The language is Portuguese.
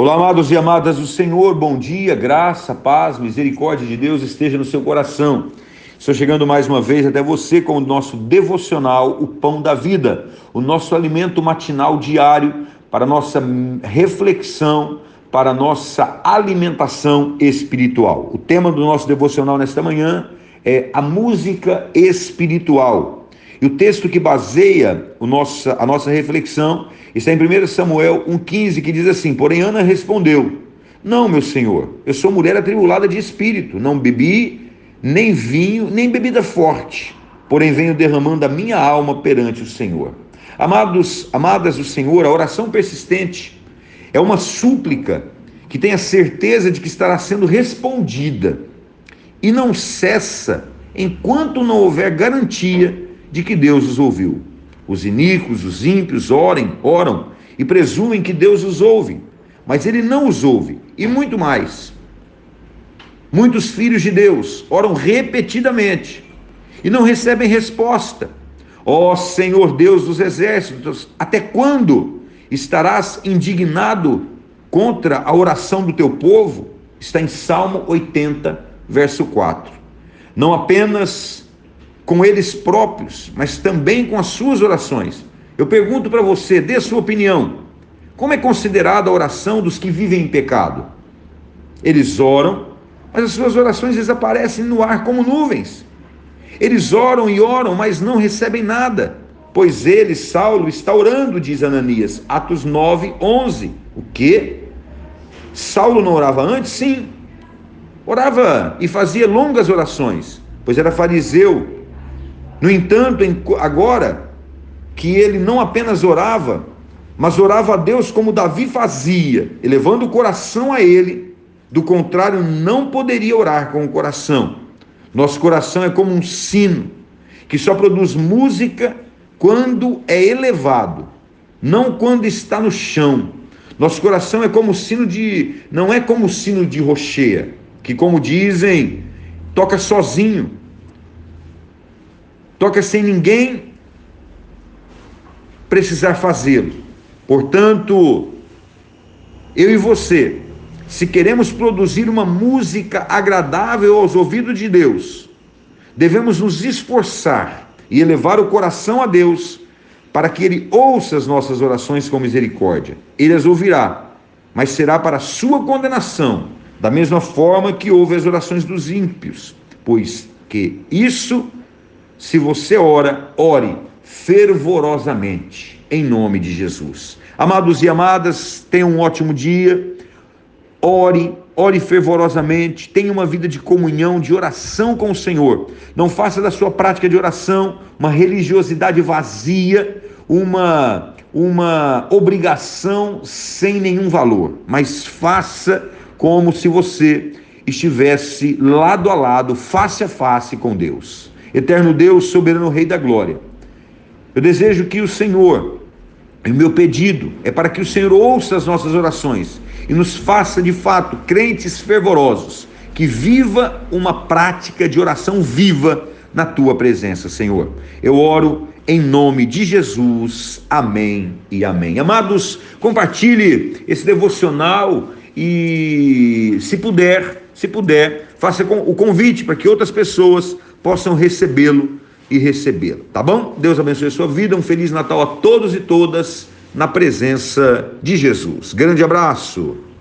Olá, amados e amadas do Senhor, bom dia, graça, paz, misericórdia de Deus esteja no seu coração. Estou chegando mais uma vez até você com o nosso devocional, o Pão da Vida, o nosso alimento matinal diário para nossa reflexão, para nossa alimentação espiritual. O tema do nosso devocional nesta manhã é a música espiritual. E o texto que baseia a nossa reflexão está em 1 Samuel 1,15, que diz assim: Porém, Ana respondeu: Não, meu senhor, eu sou mulher atribulada de espírito, não bebi nem vinho, nem bebida forte, porém venho derramando a minha alma perante o Senhor. Amados, amadas do Senhor, a oração persistente é uma súplica que tem a certeza de que estará sendo respondida e não cessa enquanto não houver garantia de que Deus os ouviu. Os iníquos, os ímpios orem, oram e presumem que Deus os ouve, mas ele não os ouve. E muito mais. Muitos filhos de Deus oram repetidamente e não recebem resposta. Ó oh, Senhor Deus dos exércitos, até quando estarás indignado contra a oração do teu povo? Está em Salmo 80, verso 4. Não apenas com eles próprios, mas também com as suas orações. Eu pergunto para você, dê sua opinião. Como é considerada a oração dos que vivem em pecado? Eles oram, mas as suas orações desaparecem no ar como nuvens. Eles oram e oram, mas não recebem nada. Pois ele, Saulo, está orando, diz Ananias, Atos 9, 11. O que? Saulo não orava antes? Sim. Orava e fazia longas orações, pois era fariseu no entanto, agora que ele não apenas orava, mas orava a Deus como Davi fazia, elevando o coração a ele, do contrário, não poderia orar com o coração. Nosso coração é como um sino, que só produz música quando é elevado, não quando está no chão. Nosso coração é como o sino de. não é como o sino de rocheia, que, como dizem, toca sozinho toca sem ninguém precisar fazê-lo. Portanto, eu e você, se queremos produzir uma música agradável aos ouvidos de Deus, devemos nos esforçar e elevar o coração a Deus para que Ele ouça as nossas orações com misericórdia. Ele as ouvirá, mas será para sua condenação, da mesma forma que ouve as orações dos ímpios, pois que isso se você ora, ore fervorosamente, em nome de Jesus. Amados e amadas, tenham um ótimo dia. Ore, ore fervorosamente, tenha uma vida de comunhão, de oração com o Senhor. Não faça da sua prática de oração uma religiosidade vazia, uma uma obrigação sem nenhum valor, mas faça como se você estivesse lado a lado, face a face com Deus. Eterno Deus, soberano Rei da Glória, eu desejo que o Senhor, o meu pedido é para que o Senhor ouça as nossas orações e nos faça de fato crentes fervorosos, que viva uma prática de oração viva na tua presença, Senhor. Eu oro em nome de Jesus. Amém e amém. Amados, compartilhe esse devocional e, se puder, se puder, faça o convite para que outras pessoas possam recebê-lo e recebê-lo, tá bom? Deus abençoe a sua vida, um feliz Natal a todos e todas na presença de Jesus. Grande abraço.